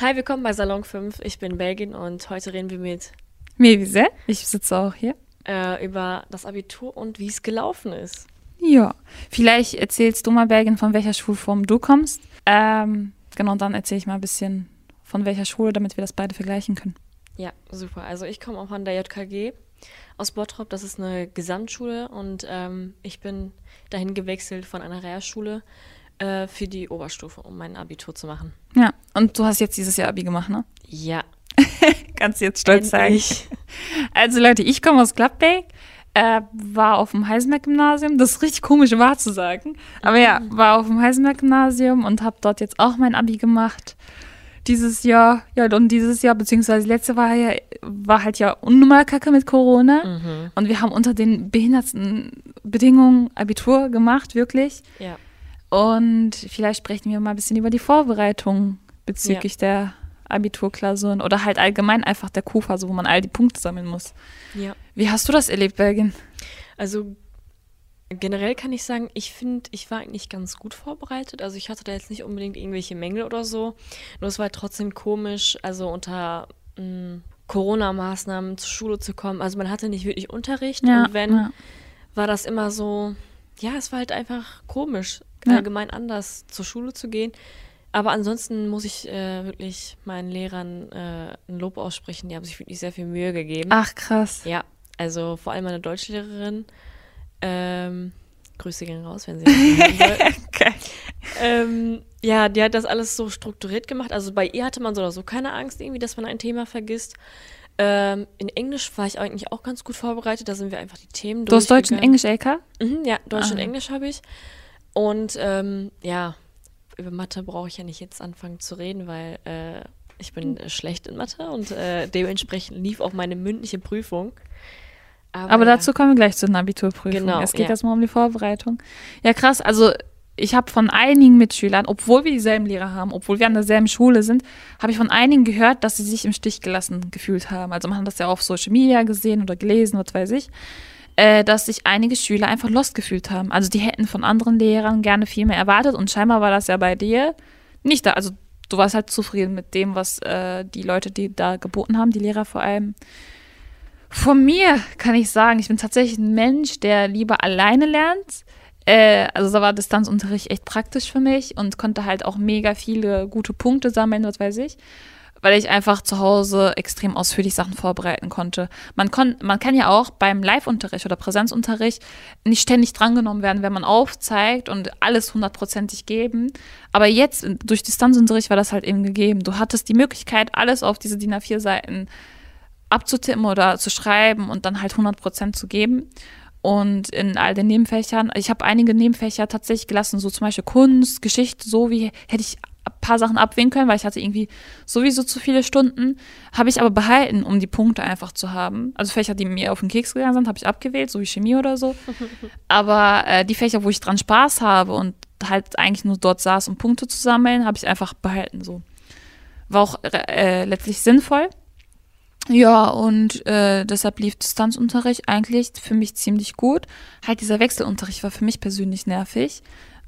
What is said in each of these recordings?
Hi, willkommen bei Salon 5. Ich bin Belgin und heute reden wir mit Mevise. Ich sitze auch hier. äh, über das Abitur und wie es gelaufen ist. Ja. Vielleicht erzählst du mal, Belgin, von welcher Schulform du kommst. Ähm, genau, dann erzähle ich mal ein bisschen von welcher Schule, damit wir das beide vergleichen können. Ja, super. Also ich komme auch von der JKG aus Bottrop. Das ist eine Gesamtschule und ähm, ich bin dahin gewechselt von einer Realschule äh, für die Oberstufe, um mein Abitur zu machen. Ja. Und du hast jetzt dieses Jahr Abi gemacht, ne? Ja, Kannst du jetzt stolz endlich. sagen. Also Leute, ich komme aus Gladbeck, äh, war auf dem Heisenberg-Gymnasium. Das ist richtig komisch wahr zu sagen. Aber ja, war auf dem Heisenberg-Gymnasium und habe dort jetzt auch mein Abi gemacht. Dieses Jahr, ja, und dieses Jahr, beziehungsweise letzte war ja, war halt ja unnormal kacke mit Corona. Mhm. Und wir haben unter den behindertsten Bedingungen Abitur gemacht, wirklich. Ja. Und vielleicht sprechen wir mal ein bisschen über die Vorbereitung bezüglich der Abiturklausuren oder halt allgemein einfach der Q-Phase, wo man all die Punkte sammeln muss. Ja. Wie hast du das erlebt, Belgien? Also generell kann ich sagen, ich finde, ich war eigentlich ganz gut vorbereitet. Also ich hatte da jetzt nicht unbedingt irgendwelche Mängel oder so. Nur es war halt trotzdem komisch, also unter mh, Corona-Maßnahmen zur Schule zu kommen. Also man hatte nicht wirklich Unterricht und wenn, ja. war das immer so, ja, es war halt einfach komisch, Ja. allgemein anders zur Schule zu gehen. Aber ansonsten muss ich äh, wirklich meinen Lehrern äh, ein Lob aussprechen. Die haben sich wirklich sehr viel Mühe gegeben. Ach, krass. Ja, also vor allem meine Deutschlehrerin. Ähm, Grüße gehen raus, wenn sie. Okay. ähm, ja, die hat das alles so strukturiert gemacht. Also bei ihr hatte man so oder so keine Angst irgendwie, dass man ein Thema vergisst. Ähm, in Englisch war ich eigentlich auch ganz gut vorbereitet. Da sind wir einfach die Themen Du hast Deutsch und. Englisch, LK? Mhm, ja, Deutsch und Ah. Englisch habe ich. Und ähm, ja, über Mathe brauche ich ja nicht jetzt anfangen zu reden, weil äh, ich bin äh, schlecht in Mathe und äh, dementsprechend lief auch meine mündliche Prüfung. Aber ja. dazu kommen wir gleich zu den Abiturprüfungen. Genau, es geht ja. erstmal um die Vorbereitung. Ja, krass. Also ich habe von einigen Mitschülern, obwohl wir dieselben Lehrer haben, obwohl wir an derselben Schule sind, habe ich von einigen gehört, dass sie sich im Stich gelassen gefühlt haben. Also man hat das ja auf Social Media gesehen oder gelesen, was weiß ich, äh, dass sich einige Schüler einfach lost gefühlt haben. Also die hätten von anderen Lehrern gerne viel mehr erwartet und scheinbar war das ja bei dir nicht da. Also du warst halt zufrieden mit dem, was äh, die Leute, die da geboten haben, die Lehrer vor allem. Von mir kann ich sagen, ich bin tatsächlich ein Mensch, der lieber alleine lernt. Äh, also da war Distanzunterricht echt praktisch für mich und konnte halt auch mega viele gute Punkte sammeln, was weiß ich, weil ich einfach zu Hause extrem ausführlich Sachen vorbereiten konnte. Man, kon man kann ja auch beim Live-Unterricht oder Präsenzunterricht nicht ständig drangenommen werden, wenn man aufzeigt und alles hundertprozentig geben. Aber jetzt durch Distanzunterricht war das halt eben gegeben. Du hattest die Möglichkeit, alles auf diese DIN A4-Seiten abzutippen oder zu schreiben und dann halt 100% zu geben. Und in all den Nebenfächern, ich habe einige Nebenfächer tatsächlich gelassen, so zum Beispiel Kunst, Geschichte, so wie hätte ich paar Sachen abwählen können, weil ich hatte irgendwie sowieso zu viele Stunden, habe ich aber behalten, um die Punkte einfach zu haben. Also Fächer, die mir auf den Keks gegangen sind, habe ich abgewählt, so wie Chemie oder so. aber äh, die Fächer, wo ich dran Spaß habe und halt eigentlich nur dort saß, um Punkte zu sammeln, habe ich einfach behalten so. War auch äh, letztlich sinnvoll. Ja, und äh, deshalb lief Distanzunterricht eigentlich für mich ziemlich gut. Halt dieser Wechselunterricht war für mich persönlich nervig.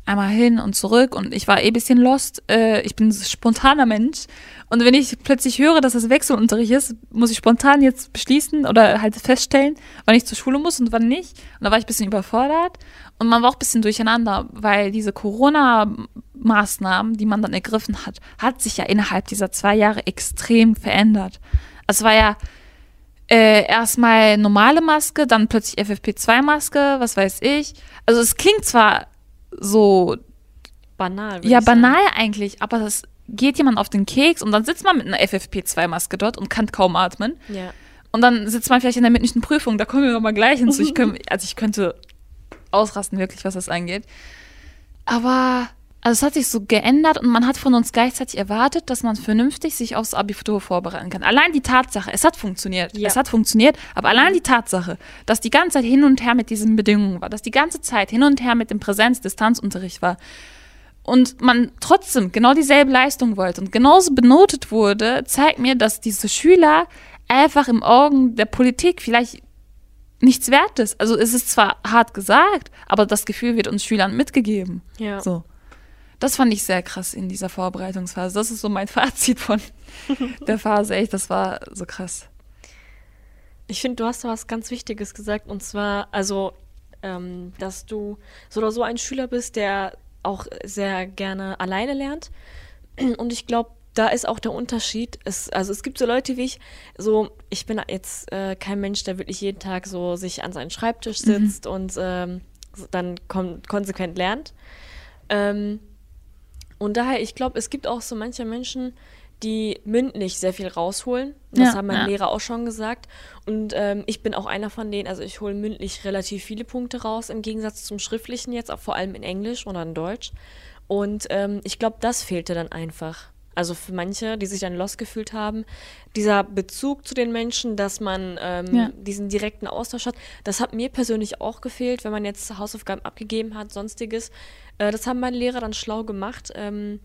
Einmal hin und zurück und ich war eh ein bisschen lost. Äh, ich bin ein spontaner Mensch. Und wenn ich plötzlich höre, dass das Wechselunterricht ist, muss ich spontan jetzt beschließen oder halt feststellen, wann ich zur Schule muss und wann nicht. Und da war ich ein bisschen überfordert. Und man war auch ein bisschen durcheinander, weil diese Corona-Maßnahmen, die man dann ergriffen hat, hat sich ja innerhalb dieser zwei Jahre extrem verändert. Es war ja äh, erstmal normale Maske, dann plötzlich FFP2-Maske, was weiß ich. Also es klingt zwar so, banal. ja, ich sagen. banal eigentlich, aber das geht jemand auf den Keks und dann sitzt man mit einer FFP2-Maske dort und kann kaum atmen. Ja. Und dann sitzt man vielleicht in der mündlichen Prüfung, da kommen wir nochmal gleich hinzu. Ich könnt, also ich könnte ausrasten, wirklich, was das angeht. Aber also es hat sich so geändert und man hat von uns gleichzeitig erwartet, dass man vernünftig sich aufs Abitur vorbereiten kann. Allein die Tatsache, es hat funktioniert. Ja. Es hat funktioniert, aber allein die Tatsache, dass die ganze Zeit hin und her mit diesen Bedingungen war, dass die ganze Zeit hin und her mit dem Präsenz-Distanzunterricht war und man trotzdem genau dieselbe Leistung wollte und genauso benotet wurde, zeigt mir, dass diese Schüler einfach im Augen der Politik vielleicht nichts wert ist. Also es ist zwar hart gesagt, aber das Gefühl wird uns Schülern mitgegeben. Ja. So. Das fand ich sehr krass in dieser Vorbereitungsphase. Das ist so mein Fazit von der Phase, echt, das war so krass. Ich finde, du hast da was ganz Wichtiges gesagt und zwar, also, ähm, dass du so oder so ein Schüler bist, der auch sehr gerne alleine lernt. Und ich glaube, da ist auch der Unterschied. Es, also es gibt so Leute wie ich, so ich bin jetzt äh, kein Mensch, der wirklich jeden Tag so sich an seinen Schreibtisch Mhm. sitzt und ähm, dann kon konsequent lernt. Ähm, und daher, ich glaube, es gibt auch so manche Menschen, die mündlich sehr viel rausholen. Das Ja, haben meine ja. Lehrer auch schon gesagt. Und ähm, ich bin auch einer von denen, also ich hole mündlich relativ viele Punkte raus, im Gegensatz zum schriftlichen jetzt, auch vor allem in Englisch oder in Deutsch. Und ähm, ich glaube, das fehlte dann einfach. Also für manche, die sich dann lost gefühlt haben, dieser Bezug zu den Menschen, dass man ähm, Ja. diesen direkten Austausch hat, das hat mir persönlich auch gefehlt, wenn man jetzt Hausaufgaben abgegeben hat, sonstiges. Äh, das haben meine Lehrer dann schlau gemacht, ähm,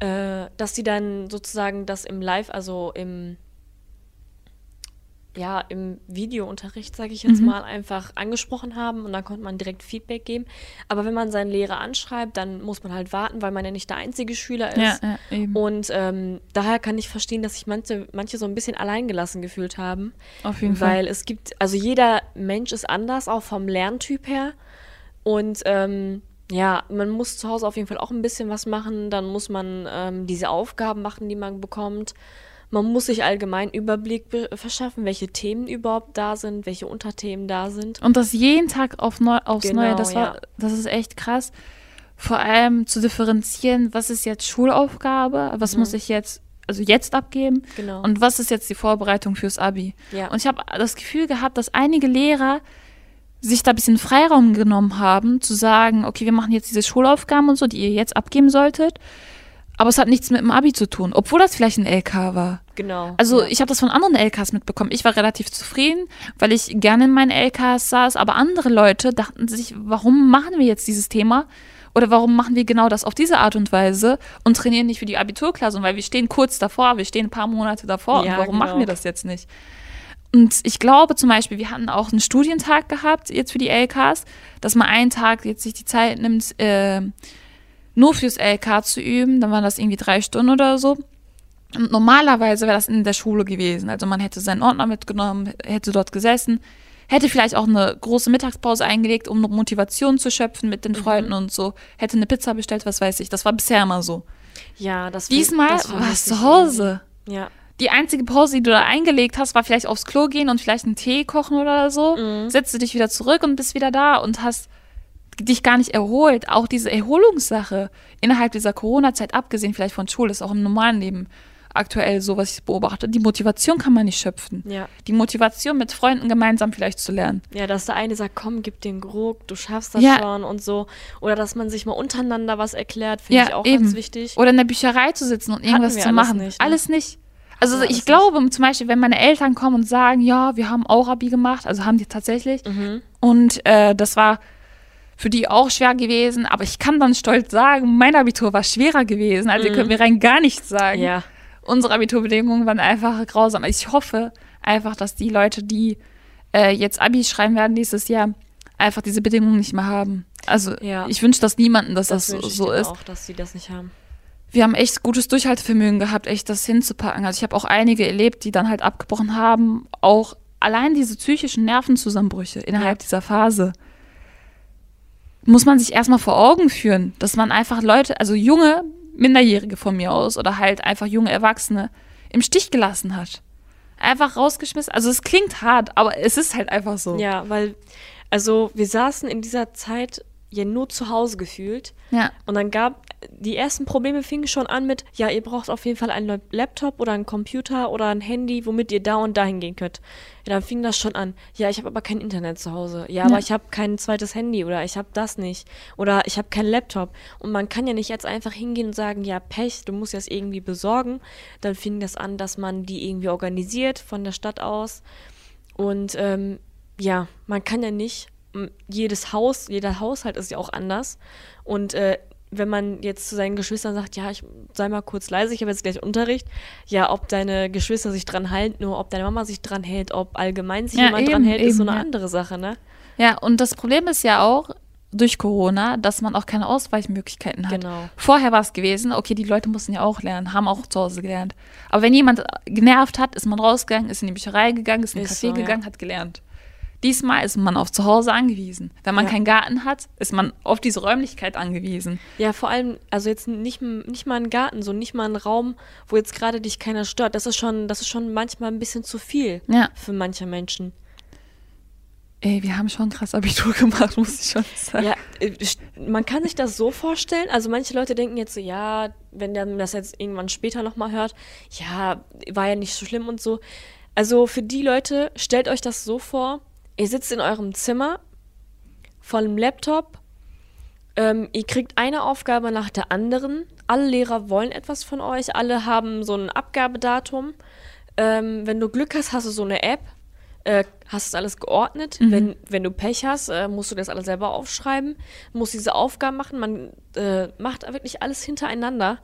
äh, dass sie dann sozusagen das im Live, also im ja, im Videounterricht, sage ich Mhm. jetzt mal, einfach angesprochen haben und dann konnte man direkt Feedback geben. Aber wenn man seinen Lehrer anschreibt, dann muss man halt warten, weil man ja nicht der einzige Schüler ist. Ja, ja. Und ähm, daher kann ich verstehen, dass sich manche, manche so ein bisschen alleingelassen gefühlt haben. Auf jeden Fall. Weil es gibt, also jeder Mensch ist anders, auch vom Lerntyp her. Und ähm, ja, man muss zu Hause auf jeden Fall auch ein bisschen was machen. Dann muss man ähm, diese Aufgaben machen, die man bekommt. Man muss sich allgemein Überblick be- verschaffen, welche Themen überhaupt da sind, welche Unterthemen da sind. Und das jeden Tag auf neu, aufs Genau, Neue, das war, ja. das ist echt krass. Vor allem zu differenzieren, was ist jetzt Schulaufgabe, was muss ich jetzt, also jetzt abgeben Genau. und was ist jetzt die Vorbereitung fürs Abi. Ja. Und ich habe das Gefühl gehabt, dass einige Lehrer sich da ein bisschen Freiraum genommen haben, zu sagen, okay, wir machen jetzt diese Schulaufgaben und so, die ihr jetzt abgeben solltet, aber es hat nichts mit dem Abi zu tun, obwohl das vielleicht ein LK war. Genau. Also ja. ich habe das von anderen LKs mitbekommen. Ich war relativ zufrieden, weil ich gerne in meinen LKs saß, aber andere Leute dachten sich, warum machen wir jetzt dieses Thema? Oder warum machen wir genau das auf diese Art und Weise und trainieren nicht für die Abiturklausur? Weil wir stehen kurz davor, wir stehen ein paar Monate davor. Ja, und warum genau. machen wir das jetzt nicht? Und ich glaube zum Beispiel, wir hatten auch einen Studientag gehabt, jetzt für die LKs, dass man einen Tag jetzt sich die Zeit nimmt, äh, nur fürs LK zu üben. Dann waren das irgendwie drei Stunden oder so. Und normalerweise wäre das in der Schule gewesen. Also man hätte seinen Ordner mitgenommen, hätte dort gesessen, hätte vielleicht auch eine große Mittagspause eingelegt, um noch Motivation zu schöpfen mit den Freunden und so, hätte eine Pizza bestellt, was weiß ich. Das war bisher immer so. ja, das Diesmal das war es zu Hause. Ja. Die einzige Pause, die du da eingelegt hast, war vielleicht aufs Klo gehen und vielleicht einen Tee kochen oder so. Setzt du dich wieder zurück und bist wieder da und hast dich gar nicht erholt. Auch diese Erholungssache innerhalb dieser Corona-Zeit, abgesehen vielleicht von Schule, ist auch im normalen Leben aktuell so, was ich beobachte. Die Motivation kann man nicht schöpfen. Ja. Die Motivation, mit Freunden gemeinsam vielleicht zu lernen. Ja, dass der eine sagt, komm, gib den Ruck, du schaffst das Ja. schon und so. Oder dass man sich mal untereinander was erklärt, finde ich auch ganz wichtig. Oder in der Bücherei zu sitzen und irgendwas zu alles machen. nicht, ne? Alles nicht. Also wir ich glaube zum Beispiel, wenn meine Eltern kommen und sagen, ja, wir haben auch Abi gemacht, also haben die tatsächlich. Mhm. Und äh, das war für die auch schwer gewesen, aber ich kann dann stolz sagen, mein Abitur war schwerer gewesen. Also ihr könnt mir rein gar nichts sagen. Mhm. Ja. Unsere Abiturbedingungen waren einfach grausam. Ich hoffe einfach, dass die Leute, die äh, jetzt Abi schreiben werden nächstes Jahr, einfach diese Bedingungen nicht mehr haben. Also Ja. ich wünsche das niemandem, dass das, Das, so denen ist. auch, dass sie das nicht haben. Wir haben echt gutes Durchhaltevermögen gehabt, echt das hinzupacken. Also ich habe auch einige erlebt, die dann halt abgebrochen haben. Auch allein diese psychischen Nervenzusammenbrüche innerhalb Ja. dieser Phase muss man sich erstmal vor Augen führen, dass man einfach Leute, also junge Minderjährige von mir aus oder halt einfach junge Erwachsene im Stich gelassen hat. Einfach rausgeschmissen. Also es klingt hart, aber es ist halt einfach so. Ja, weil, also wir saßen in dieser Zeit ja nur zu Hause gefühlt. Ja. Und dann gab, die ersten Probleme fingen schon an mit, ja, ihr braucht auf jeden Fall einen Lap- Laptop oder einen Computer oder ein Handy, womit ihr da und dahin gehen könnt. Ja, dann fing das schon an. Ja, ich habe aber kein Internet zu Hause. Ja, aber Ja. ich habe kein zweites Handy oder ich habe das nicht. Oder ich habe keinen Laptop. Und man kann ja nicht jetzt einfach hingehen und sagen, ja, Pech, du musst das irgendwie besorgen. Dann fing das an, dass man die irgendwie organisiert von der Stadt aus. Und ähm, ja, man kann ja nicht, jedes Haus, jeder Haushalt ist ja auch anders. Und äh, wenn man jetzt zu seinen Geschwistern sagt, ja, ich sei mal kurz leise, ich habe jetzt gleich Unterricht, ja, ob deine Geschwister sich dran halten, nur ob deine Mama sich dran hält, ob allgemein sich Ja, jemand dran eben, hält, ist so eben, eine ja. andere Sache, ne? Ja, und das Problem ist ja auch, durch Corona, dass man auch keine Ausweichmöglichkeiten hat. Genau. Vorher war es gewesen, okay, die Leute mussten ja auch lernen, haben auch zu Hause gelernt. Aber wenn jemand genervt hat, ist man rausgegangen, ist in die Bücherei gegangen, ist in den Café so, ja. gegangen, hat gelernt. Diesmal ist man auf zu Hause angewiesen. Wenn man Ja. keinen Garten hat, ist man auf diese Räumlichkeit angewiesen. Ja, vor allem, also jetzt nicht, nicht mal ein Garten, so nicht mal ein Raum, wo jetzt gerade dich keiner stört. Das ist schon, das ist schon manchmal ein bisschen zu viel Ja. für manche Menschen. Ey, wir haben schon krass Abitur gemacht, muss ich schon sagen. Ja, äh, man kann sich das so vorstellen. Also manche Leute denken jetzt so, ja, wenn der das jetzt irgendwann später nochmal hört, ja, war ja nicht so schlimm und so. Also für die Leute, stellt euch das so vor, ihr sitzt in eurem Zimmer vor einem Laptop, ähm, ihr kriegt eine Aufgabe nach der anderen, alle Lehrer wollen etwas von euch, alle haben so ein Abgabedatum. Ähm, wenn du Glück hast, hast du so eine App, äh, hast du alles geordnet. Wenn, wenn du Pech hast, äh, musst du das alles selber aufschreiben, musst diese Aufgaben machen. Man äh, macht wirklich alles hintereinander.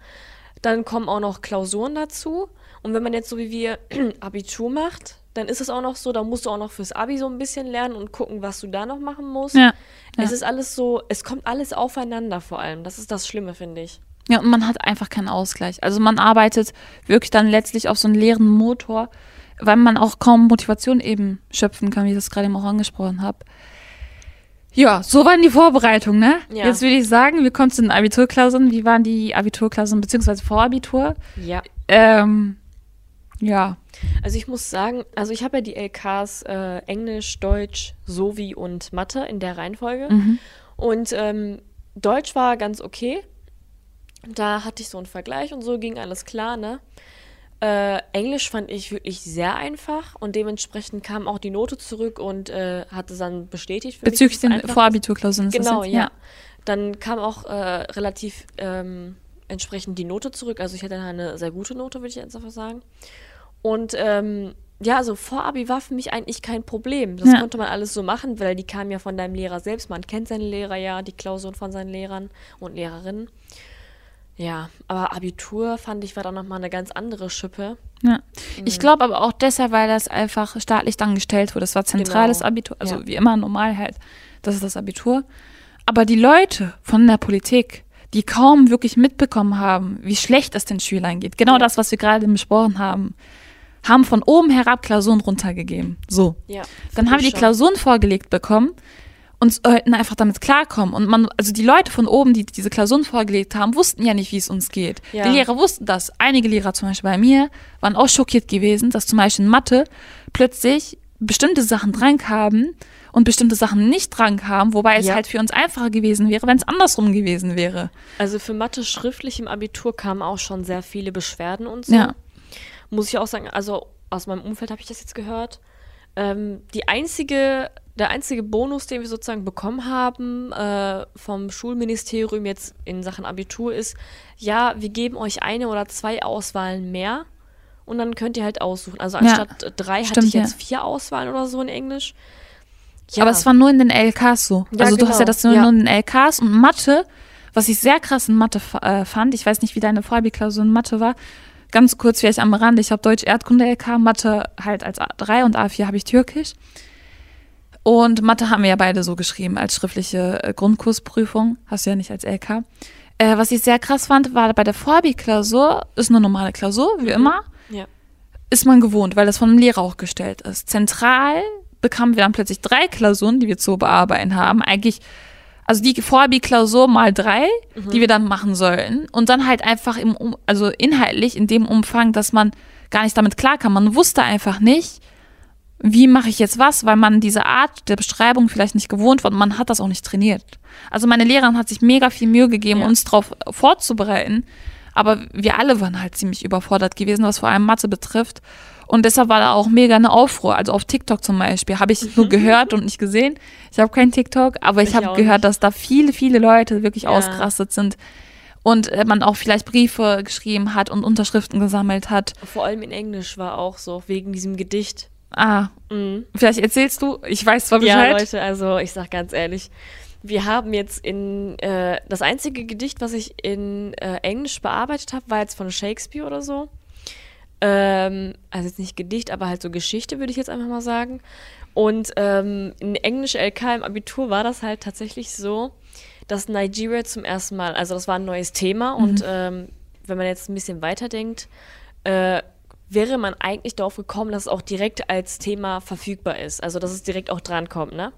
Dann kommen auch noch Klausuren dazu. Und wenn man jetzt so wie wir Abitur macht, dann ist es auch noch so, da musst du auch noch fürs Abi so ein bisschen lernen und gucken, was du da noch machen musst. Ja. Es ja. ist alles so, es kommt alles aufeinander vor allem. Das ist das Schlimme, finde ich. Ja, und man hat einfach keinen Ausgleich. Also man arbeitet wirklich dann letztlich auf so einen leeren Motor, weil man auch kaum Motivation eben schöpfen kann, wie ich das gerade eben auch angesprochen habe. Ja, so waren die Vorbereitungen, ne? Ja. Jetzt würde ich sagen, wir kommen zu den Abiturklausuren. Wie waren die Abiturklausuren beziehungsweise Vorabitur? Ja. Ähm, ja, Also ich muss sagen, also ich habe ja die LKs äh, Englisch, Deutsch, Sovi und Mathe in der Reihenfolge. Und ähm, Deutsch war ganz okay. Da hatte ich so einen Vergleich und so ging alles klar, ne? Äh, Englisch fand ich wirklich sehr einfach und dementsprechend kam auch die Note zurück und äh, hatte dann bestätigt für bezüglich den ist Genau, ja. jetzt? Dann kam auch äh, relativ ähm, entsprechend die Note zurück. Also ich hatte eine sehr gute Note, würde ich jetzt einfach sagen. Und ähm, ja, also Vorabi war für mich eigentlich kein Problem. Das Ja. konnte man alles so machen, weil die kamen ja von deinem Lehrer selbst. Man kennt seine Lehrer ja, die Klausuren von seinen Lehrern und Lehrerinnen. Ja, aber Abitur fand ich war dann nochmal eine ganz andere Schippe. Ja. Ich glaube aber auch deshalb, weil das einfach staatlich dann gestellt wurde. Das war zentrales Genau. Abitur, also Ja. wie immer normal halt. Das ist das Abitur. Aber die Leute von der Politik, die kaum wirklich mitbekommen haben, wie schlecht es den Schülern geht, genau Ja. das, was wir gerade besprochen haben, haben von oben herab Klausuren runtergegeben. So. Ja. Dann haben wir die schon. Klausuren vorgelegt bekommen und sollten einfach damit klarkommen. Und man, also die Leute von oben, die diese Klausuren vorgelegt haben, wussten ja nicht, wie es uns geht. Ja. Die Lehrer wussten das. Einige Lehrer zum Beispiel bei mir waren auch schockiert gewesen, dass zum Beispiel in Mathe plötzlich bestimmte Sachen dran kamen und bestimmte Sachen nicht dran kamen, wobei es Ja. halt für uns einfacher gewesen wäre, wenn es andersrum gewesen wäre. Also für Mathe schriftlich im Abitur kamen auch schon sehr viele Beschwerden und so. Ja. Muss ich auch sagen, also aus meinem Umfeld habe ich das jetzt gehört. Ähm, die einzige, der einzige Bonus, den wir sozusagen bekommen haben äh, vom Schulministerium jetzt in Sachen Abitur ist, ja, wir geben euch eine oder zwei Auswahlen mehr und dann könnt ihr halt aussuchen. Also Ja, anstatt drei hatte stimmt, ich jetzt ja. vier Auswahlen oder so in Englisch. Ja, Aber es war nur in den LKs so. Ja, also du hast ja genau. das nur, Ja. in den LKs und Mathe, was ich sehr krass in Mathe äh, fand, ich weiß nicht, wie deine Vorabi-Klausur in Mathe war, ganz kurz vielleicht am Rande, ich habe Deutsch Erdkunde LK, Mathe halt als A3 und A4 habe ich Türkisch. Und Mathe haben wir ja beide so geschrieben als schriftliche äh, Grundkursprüfung, hast du ja nicht als LK. Äh, was ich sehr krass fand, war bei der Vorabi-Klausur, ist eine normale Klausur, wie immer, ja. ist man gewohnt, weil das von dem Lehrer auch gestellt ist. Zentral bekamen wir dann plötzlich drei Klausuren, die wir zu bearbeiten haben. Eigentlich, also die Vorabi-Klausur mal drei, die wir dann machen sollten. Und dann halt einfach im, also inhaltlich in dem Umfang, dass man gar nicht damit klarkam. Man wusste einfach nicht, wie mache ich jetzt was, weil man diese Art der Beschreibung vielleicht nicht gewohnt war und man hat das auch nicht trainiert. Also meine Lehrerin hat sich mega viel Mühe gegeben, Ja. uns darauf vorzubereiten, aber wir alle waren halt ziemlich überfordert gewesen, was vor allem Mathe betrifft. Und deshalb war da auch mega eine Aufruhr. Also auf TikTok zum Beispiel habe ich nur gehört und nicht gesehen. Ich habe kein TikTok, aber ich, Ich habe gehört, nicht. dass da viele, viele Leute wirklich Ja. ausgerastet sind. Und äh, man auch vielleicht Briefe geschrieben hat und Unterschriften gesammelt hat. Vor allem in Englisch war auch so, wegen diesem Gedicht. Ah, Mhm. vielleicht erzählst du, ich weiß zwar Ja, Bescheid. Leute, also ich sag ganz ehrlich, wir haben jetzt in äh, das einzige Gedicht, was ich in äh, Englisch bearbeitet habe, war jetzt von Shakespeare oder so. Ähm, also jetzt nicht Gedicht, aber halt so Geschichte, würde ich jetzt einfach mal sagen. Und ähm, in Englisch LK im Abitur war das halt tatsächlich so, dass Nigeria zum ersten Mal, also das war ein neues Thema Mhm. und ähm, wenn man jetzt ein bisschen weiterdenkt, äh, wäre man eigentlich darauf gekommen, dass es auch direkt als Thema verfügbar ist. Also dass es direkt auch drankommt, ne?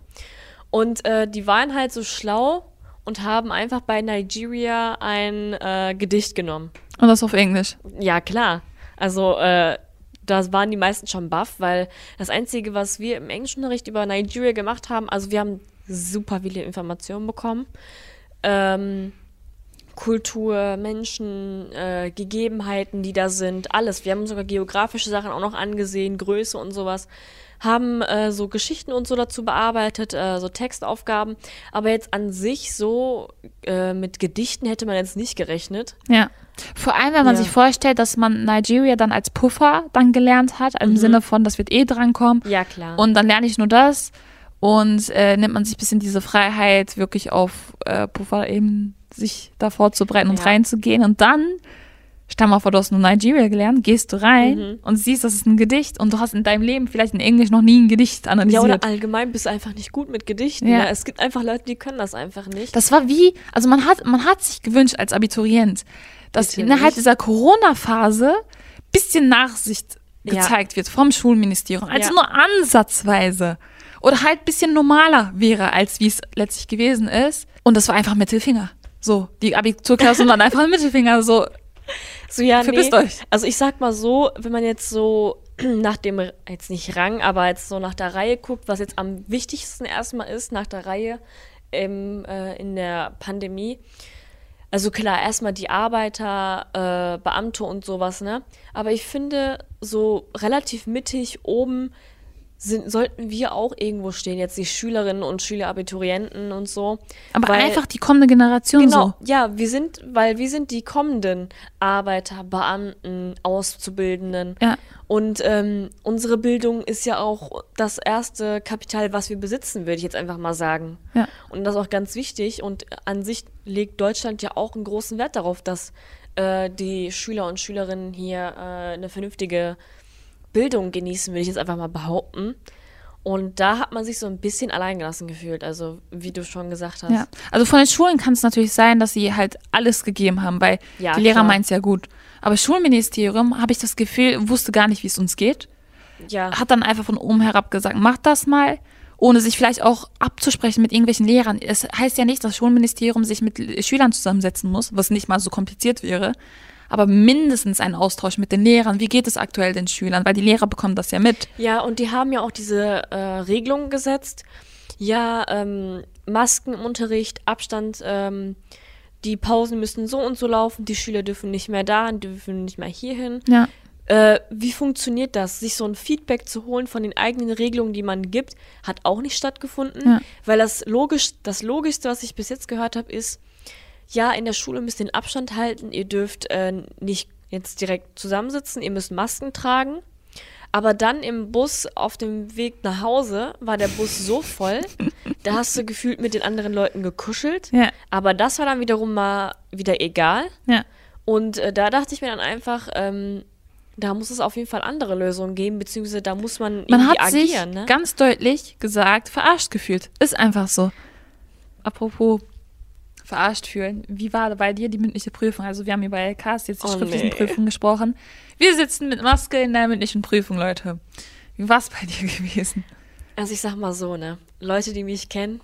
Und äh, die waren halt so schlau und haben einfach bei Nigeria ein äh, Gedicht genommen. Und das auf Englisch. Ja, klar. Also, äh, da waren die meisten schon baff, weil das Einzige, was wir im Englischunterricht über Nigeria gemacht haben, also wir haben super viele Informationen bekommen. Ähm, Kultur, Menschen, äh, Gegebenheiten, die da sind, alles. Wir haben sogar geografische Sachen auch noch angesehen, Größe und sowas. Haben äh, so Geschichten und so dazu bearbeitet, äh, so Textaufgaben. Aber jetzt an sich so äh, mit Gedichten hätte man jetzt nicht gerechnet. Ja. Vor allem, wenn man Ja. sich vorstellt, dass man Nigeria dann als Puffer dann gelernt hat, im Sinne von, das wird eh drankommen. Ja, klar. Und dann lerne ich nur das und äh, nimmt man sich ein bisschen diese Freiheit, wirklich auf äh, Puffer eben sich da vorzubereiten und Ja. reinzugehen. Und dann, stell mal vor, du hast nur Nigeria gelernt, gehst du rein Mhm. und siehst, das ist ein Gedicht und du hast in deinem Leben vielleicht in Englisch noch nie ein Gedicht Ja, analysiert. oder allgemein bist du einfach nicht gut mit Gedichten. Ja. Ja. Es gibt einfach Leute, die können das einfach nicht. Das war wie, also man hat, man hat sich gewünscht als Abiturient, dass Bitte innerhalb nicht. dieser Corona-Phase bisschen Nachsicht Ja. gezeigt wird vom Schulministerium. Also Ja. nur ansatzweise. Oder halt bisschen normaler wäre, als wie es letztlich gewesen ist. Und das war einfach Mittelfinger. So, die Abiturklasse und dann einfach ein Mittelfinger. So, so, ja, verpisst nee. euch. Also ich sag mal so, wenn man jetzt so nach dem, jetzt nicht Rang, aber jetzt so nach der Reihe guckt, was jetzt am wichtigsten erstmal ist, nach der Reihe im, äh, in der Pandemie. Also klar, erstmal die Arbeiter, äh, Beamte und sowas, ne? Aber ich finde, so relativ mittig oben sind, sollten wir auch irgendwo stehen, jetzt die Schülerinnen und Schüler, Abiturienten und so. aber Weil- einfach die kommende Generation Genau, so. ja, wir sind, weil wir sind die kommenden Arbeiter, Beamten, Auszubildenden. Ja. Und ähm, unsere Bildung ist ja auch das erste Kapital, was wir besitzen, würde ich jetzt einfach mal sagen. Ja. Und das ist auch ganz wichtig. Und an sich legt Deutschland ja auch einen großen Wert darauf, dass äh, die Schüler und Schülerinnen hier äh, eine vernünftige Bildung genießen, würde ich jetzt einfach mal behaupten. Und da hat man sich so ein bisschen alleingelassen gefühlt, also wie du schon gesagt hast. Ja. Also von den Schulen kann es natürlich sein, dass sie halt alles gegeben haben, weil Ja, die Lehrer meinen es ja gut. Aber Schulministerium, habe ich das Gefühl, wusste gar nicht, wie es uns geht. ja. hat dann einfach von oben herab gesagt, macht das mal, ohne sich vielleicht auch abzusprechen mit irgendwelchen Lehrern. Es heißt ja nicht, dass das Schulministerium sich mit Schülern zusammensetzen muss, was nicht mal so kompliziert wäre, aber mindestens einen Austausch mit den Lehrern. Wie geht es aktuell den Schülern? Weil die Lehrer bekommen das ja mit. Ja, und die haben ja auch diese äh, Regelung gesetzt. Ja, ähm, Masken im Unterricht, Abstand, ähm, die Pausen müssen so und so laufen, die Schüler dürfen nicht mehr da, dürfen nicht mehr hierhin. Ja. Äh, wie funktioniert das? Sich so ein Feedback zu holen von den eigenen Regelungen, die man gibt, hat auch nicht stattgefunden. Ja. Weil das logisch, das Logischste, was ich bis jetzt gehört habe, ist, ja, in der Schule müsst ihr den Abstand halten, ihr dürft äh, nicht jetzt direkt zusammensitzen, ihr müsst Masken tragen. Aber dann im Bus auf dem Weg nach Hause war der Bus so voll, da hast du gefühlt mit den anderen Leuten gekuschelt. Ja. Aber das war dann wiederum mal wieder egal. Ja. Und äh, da dachte ich mir dann einfach, ähm, da muss es auf jeden Fall andere Lösungen geben, beziehungsweise da muss man irgendwie Man hat sich agieren. Ne? ganz deutlich gesagt, verarscht gefühlt. Ist einfach so. Apropos verarscht fühlen. Wie war bei dir die mündliche Prüfung? Also wir haben über LKs, jetzt die Oh, schriftlichen nee. Prüfungen gesprochen. Wir sitzen mit Maske in der mündlichen Prüfung, Leute. Wie war es bei dir gewesen? Also ich sag mal so, ne? Leute, die mich kennen,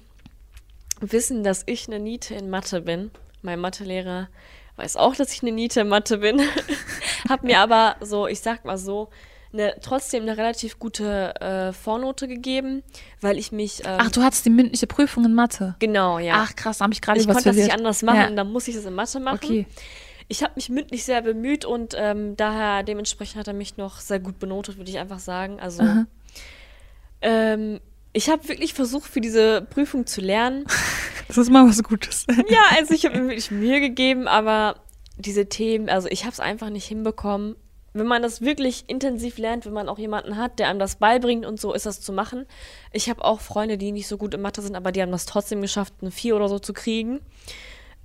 wissen, dass ich eine Niete in Mathe bin. Mein Mathelehrer weiß auch, dass ich eine Niete in Mathe bin. Hab mir aber so, ich sag mal so, eine, trotzdem eine relativ gute äh, Vornote gegeben, weil ich mich. Ähm, Ach, du hattest die mündliche Prüfung in Mathe. genau, ja. Ach krass, da habe ich gerade ich was konnte das nicht verwirrt. anders machen, Ja. dann muss ich das in Mathe machen. Okay. Ich habe mich mündlich sehr bemüht und ähm, daher dementsprechend hat er mich noch sehr gut benotet, würde ich einfach sagen. Also Aha. ähm, ich habe wirklich versucht, für diese Prüfung zu lernen. Das ist mal was Gutes. ja, also ich habe mir wirklich Mühe gegeben, aber diese Themen, also ich habe es einfach nicht hinbekommen. Wenn man das wirklich intensiv lernt, wenn man auch jemanden hat, der einem das beibringt und so, ist das zu machen. Ich habe auch Freunde, die nicht so gut in Mathe sind, aber die haben das trotzdem geschafft, eine 4 oder so zu kriegen.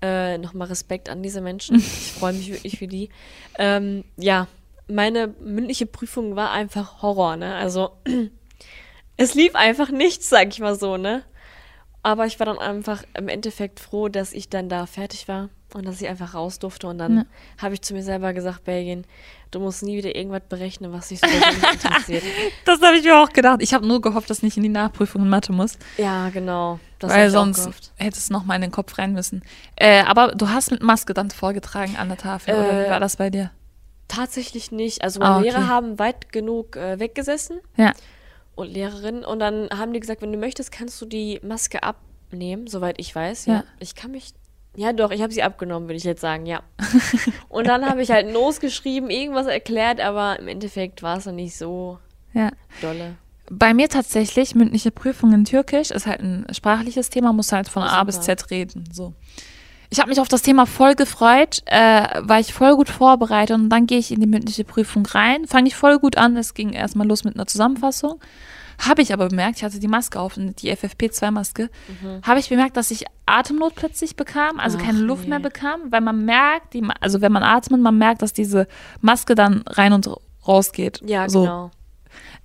Äh, Nochmal Respekt an diese Menschen. Ich freue mich wirklich für die. Ähm, ja, meine mündliche Prüfung war einfach Horror, ne? Also es lief einfach nichts, sag ich mal so, ne? Aber ich war dann einfach im Endeffekt froh, dass ich dann da fertig war und dass ich einfach raus durfte. Und dann Ja. habe ich zu mir selber gesagt, Belgien, du musst nie wieder irgendwas berechnen, was dich so interessiert. Das habe ich mir auch gedacht. Ich habe nur gehofft, dass ich nicht in die Nachprüfung in Mathe muss. Ja, genau. Das weil sonst gehofft. hätte es noch mal in den Kopf rein müssen. Äh, aber du hast mit Maske dann vorgetragen an der Tafel, oder wie Äh, war das bei dir? Tatsächlich nicht. Also Ah, meine okay. Lehrer haben weit genug äh, weggesessen Ja. und Lehrerinnen. Und dann haben die gesagt, wenn du möchtest, kannst du die Maske abnehmen, soweit ich weiß. Ja. Ja. Ich kann mich. Ja, doch, ich habe sie abgenommen, würde ich jetzt sagen, ja. und dann habe ich halt losgeschrieben, irgendwas erklärt, aber im Endeffekt war es dann nicht so Ja. dolle. Bei mir tatsächlich mündliche Prüfung in Türkisch ist halt ein sprachliches Thema, muss halt von Oh, A bis. Z reden. So. Ich habe mich auf das Thema voll gefreut, äh, war ich voll gut vorbereitet und dann gehe ich in die mündliche Prüfung rein, fange ich voll gut an. Es ging erstmal los mit einer Zusammenfassung. Habe ich aber bemerkt, ich hatte die Maske auf, die FFP2-Maske, habe ich bemerkt, dass ich Atemnot plötzlich bekam, also Mhm. Ach, keine Luft nee. mehr bekam, weil man merkt, die, also wenn man atmet, man merkt, dass diese Maske dann rein und rausgeht. Ja, so. genau.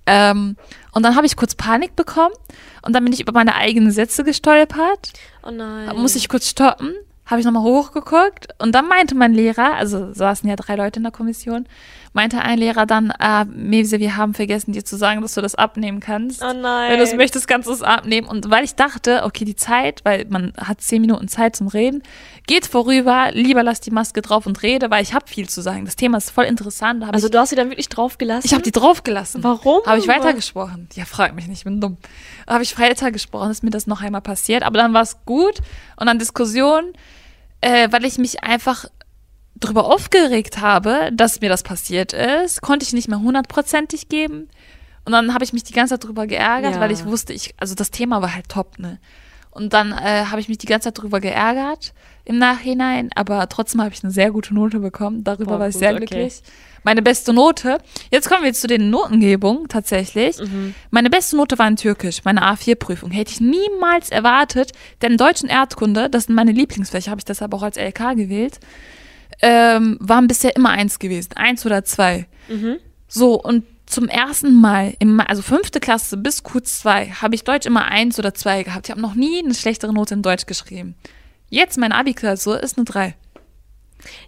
Ähm, und dann habe ich kurz Panik bekommen und dann bin ich über meine eigenen Sätze gestolpert. Oh nein. Da Muss ich kurz stoppen, habe ich nochmal hochgeguckt und dann meinte mein Lehrer, also saßen ja drei Leute in der Kommission, meinte ein Lehrer dann, äh, Mevse, wir haben vergessen dir zu sagen, dass du das abnehmen kannst. Oh nein. Wenn du es möchtest, kannst du es abnehmen. Und weil ich dachte, okay, die Zeit, weil man hat zehn Minuten Zeit zum Reden, geht vorüber, lieber lass die Maske drauf und rede, weil ich habe viel zu sagen. Das Thema ist voll interessant. Also ich, du hast sie dann wirklich drauf gelassen? ich habe die draufgelassen. Warum? Habe ich weitergesprochen? Ja, frag mich nicht, ich bin dumm. Habe ich weitergesprochen, ist mir das noch einmal passiert. Aber dann war es gut und dann Diskussion, äh, weil ich mich einfach drüber aufgeregt habe, dass mir das passiert ist, konnte ich nicht mehr hundertprozentig geben. Und dann habe ich mich die ganze Zeit drüber geärgert, Ja. weil ich wusste, ich, also das Thema war halt top, ne? Und dann äh, habe ich mich die ganze Zeit drüber geärgert im Nachhinein, aber trotzdem habe ich eine sehr gute Note bekommen. Darüber Boah, war ich gut, sehr okay. glücklich. Meine beste Note. Jetzt kommen wir zu den Notengebungen tatsächlich. Mhm. Meine beste Note war in Türkisch, meine A4-Prüfung. Hätte ich niemals erwartet, denn Deutsch und Erdkunde, das sind meine Lieblingsfächer, habe ich deshalb auch als LK gewählt, ähm, waren bisher immer eins gewesen. Eins oder zwei. Mhm. So, und zum ersten Mal, im, also fünfte Klasse bis Q2, habe ich Deutsch immer eins oder zwei gehabt. Ich habe noch nie eine schlechtere Note in Deutsch geschrieben. Jetzt meine Abi-Klausur ist eine drei.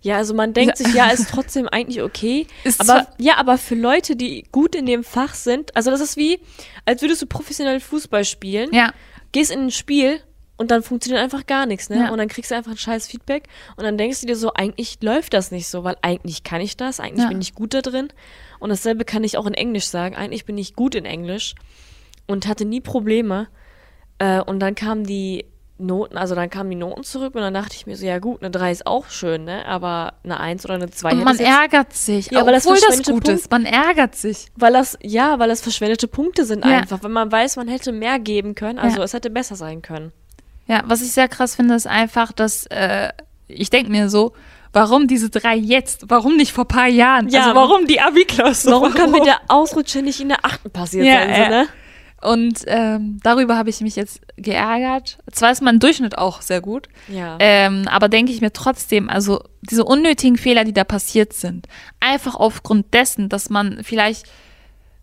Ja, also man denkt sich, ja, ist trotzdem eigentlich okay. Ist aber ja, aber für Leute, die gut in dem Fach sind, also das ist wie, als würdest du professionell Fußball spielen, Ja, gehst in ein Spiel und dann funktioniert einfach gar nichts, ne? Ja. Und dann kriegst du einfach ein scheiß Feedback und dann denkst du dir so, eigentlich läuft das nicht so, weil eigentlich kann ich das, eigentlich Ja. bin ich gut da drin. Und dasselbe kann ich auch in Englisch sagen. Eigentlich bin ich gut in Englisch und hatte nie Probleme. Äh, und dann kamen die Noten, also dann kamen die Noten zurück und dann dachte ich mir so, ja gut, eine 3 ist auch schön, ne? Aber eine 1 oder eine 2 und man ärgert sich, Ja, aber das obwohl das gut Punkt- ist. Man ärgert sich. Weil das, ja, weil das verschwendete Punkte sind Ja. einfach. Wenn man weiß, man hätte mehr geben können, also es hätte besser sein können. Ja, was ich sehr krass finde, ist einfach, dass äh, ich denke mir so, warum diese drei jetzt? Warum nicht vor ein paar Jahren? Ja. also warum die Abi-Klausur? Warum kann mir der Ausrutscher nicht in der achten passiert Ja, sein? ja. So, ne? Und ähm, darüber habe ich mich jetzt geärgert. Zwar ist mein Durchschnitt auch sehr gut, Ja. ähm, aber denke ich mir trotzdem, also diese unnötigen Fehler, die da passiert sind, einfach aufgrund dessen, dass man vielleicht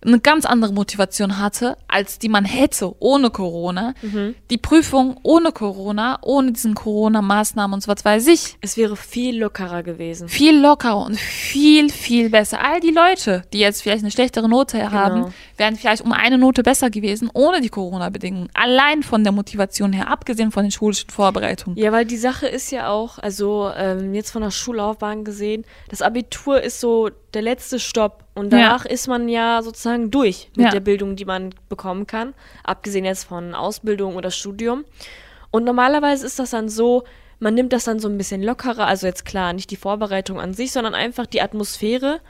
eine ganz andere Motivation hatte, als die man hätte ohne Corona. Die Prüfung ohne Corona, ohne diesen Corona-Maßnahmen und so was weiß ich, es wäre viel lockerer gewesen. viel lockerer und viel, viel besser. All die Leute, die jetzt vielleicht eine schlechtere Note haben, wären vielleicht um eine Note besser gewesen, ohne die Corona-Bedingungen. Allein von der Motivation her, abgesehen von den schulischen Vorbereitungen. Ja, weil die Sache ist ja auch, also ähm, jetzt von der Schullaufbahn gesehen, das Abitur ist so der letzte Stopp und Ja. danach ist man ja sozusagen durch mit Ja. der Bildung, die man bekommen kann, abgesehen jetzt von Ausbildung oder Studium. Und normalerweise ist das dann so, man nimmt das dann so ein bisschen lockerer, also jetzt klar, nicht die Vorbereitung an sich, sondern einfach die Atmosphäre.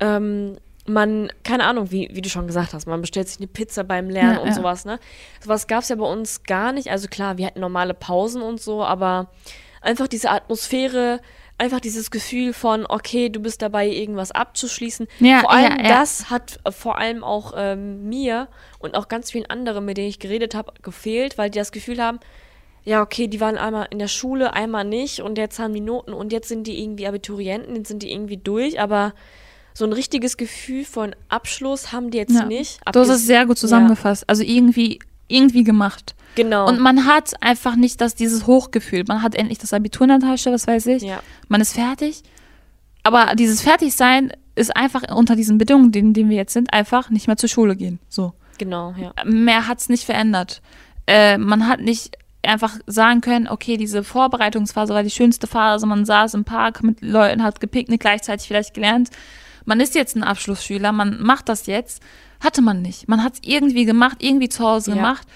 Ähm, man, keine Ahnung, wie, wie du schon gesagt hast, man bestellt sich eine Pizza beim Lernen Ja, und ja. sowas, ne? Sowas gab es ja bei uns gar nicht. Also klar, wir hatten normale Pausen und so, aber einfach diese Atmosphäre, einfach dieses Gefühl von, okay, du bist dabei, irgendwas abzuschließen. Ja, vor allem ja, ja. das hat äh, vor allem auch ähm, mir und auch ganz vielen anderen, mit denen ich geredet habe, gefehlt, weil die das Gefühl haben, ja, okay, die waren einmal in der Schule, einmal nicht und jetzt haben die Noten und jetzt sind die irgendwie Abiturienten, jetzt sind die irgendwie durch, aber so ein richtiges Gefühl von Abschluss haben die jetzt nicht. Du hast es sehr gut zusammengefasst. Also irgendwie, irgendwie gemacht. Genau. Und man hat einfach nicht das, dieses Hochgefühl. Man hat endlich das Abitur in der Tasche, was weiß ich. ja, Man ist fertig. Aber dieses Fertigsein ist einfach unter diesen Bedingungen, in denen wir jetzt sind, einfach nicht mehr zur Schule gehen. So. genau, ja. Mehr hat es nicht verändert. Äh, man hat nicht einfach sagen können, okay, diese Vorbereitungsphase war die schönste Phase. Man saß im Park mit Leuten, hat gepicknickt, gleichzeitig vielleicht gelernt. Man ist jetzt ein Abschlussschüler, man macht das jetzt. Hatte man nicht. Man hat es irgendwie gemacht, irgendwie zu Hause Ja. gemacht.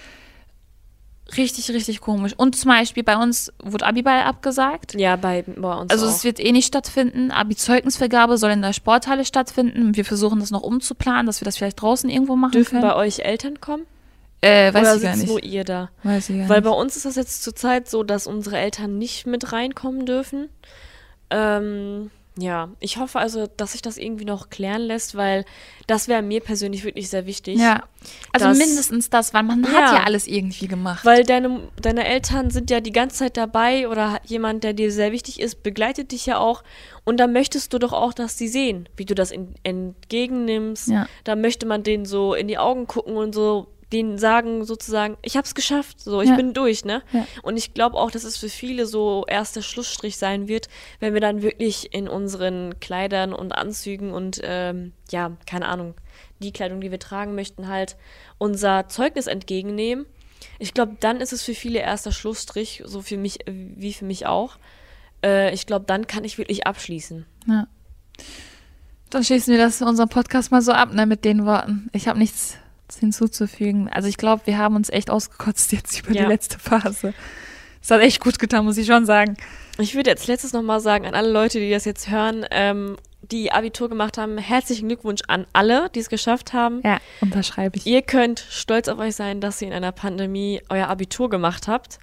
Richtig, richtig komisch. Und zum Beispiel bei uns wurde Abiball abgesagt. Ja, bei, bei uns Also auch. es wird eh nicht stattfinden. Abi-Zeugnisvergabe soll in der Sporthalle stattfinden. Wir versuchen das noch umzuplanen, dass wir das vielleicht draußen irgendwo machen Dürfen können. bei euch Eltern kommen? äh, weiß Oder ich gar nicht. nur ihr da? Weiß ich gar Weil nicht. bei uns ist das jetzt zurzeit so, dass unsere Eltern nicht mit reinkommen dürfen. Ähm, ja, ich hoffe also, dass sich das irgendwie noch klären lässt, weil das wäre mir persönlich wirklich sehr wichtig. Ja. Also dass- mindestens das, weil man hat Ja. ja alles irgendwie gemacht. Weil deine, deine Eltern sind ja die ganze Zeit dabei oder jemand, der dir sehr wichtig ist, begleitet dich ja auch. Und da möchtest du doch auch, dass sie sehen, wie du das in, entgegennimmst. Ja. Da möchte man denen so in die Augen gucken und so denen sagen sozusagen, ich hab's geschafft, so, ich Ja. bin durch, ne? Ja. Und ich glaube auch, dass es für viele so erst der Schlussstrich sein wird, wenn wir dann wirklich in unseren Kleidern und Anzügen und ähm, ja, keine Ahnung, die Kleidung, die wir tragen möchten, halt unser Zeugnis entgegennehmen. Ich glaube, dann ist es für viele erst der Schlussstrich, so für mich wie für mich auch. Äh, ich glaube, dann kann ich wirklich abschließen. Ja. Dann schließen wir das unseren Podcast mal so ab, ne, mit den Worten. Ich habe nichts hinzuzufügen. Also ich glaube, wir haben uns echt ausgekotzt jetzt über Ja. die letzte Phase. Es hat echt gut getan, muss ich schon sagen. Ich würde jetzt letztes nochmal sagen an alle Leute, die das jetzt hören, ähm, die Abitur gemacht haben, herzlichen Glückwunsch an alle, die es geschafft haben. Ja, unterschreibe ich. Ihr könnt stolz auf euch sein, dass ihr in einer Pandemie euer Abitur gemacht habt.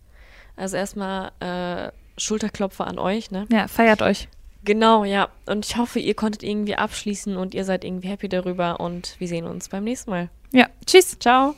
Also erstmal äh, Schulterklopfer an euch, ne? Ja, feiert euch. Genau, ja. Und ich hoffe, ihr konntet irgendwie abschließen und ihr seid irgendwie happy darüber und wir sehen uns beim nächsten Mal. Ja, tschüss, ciao.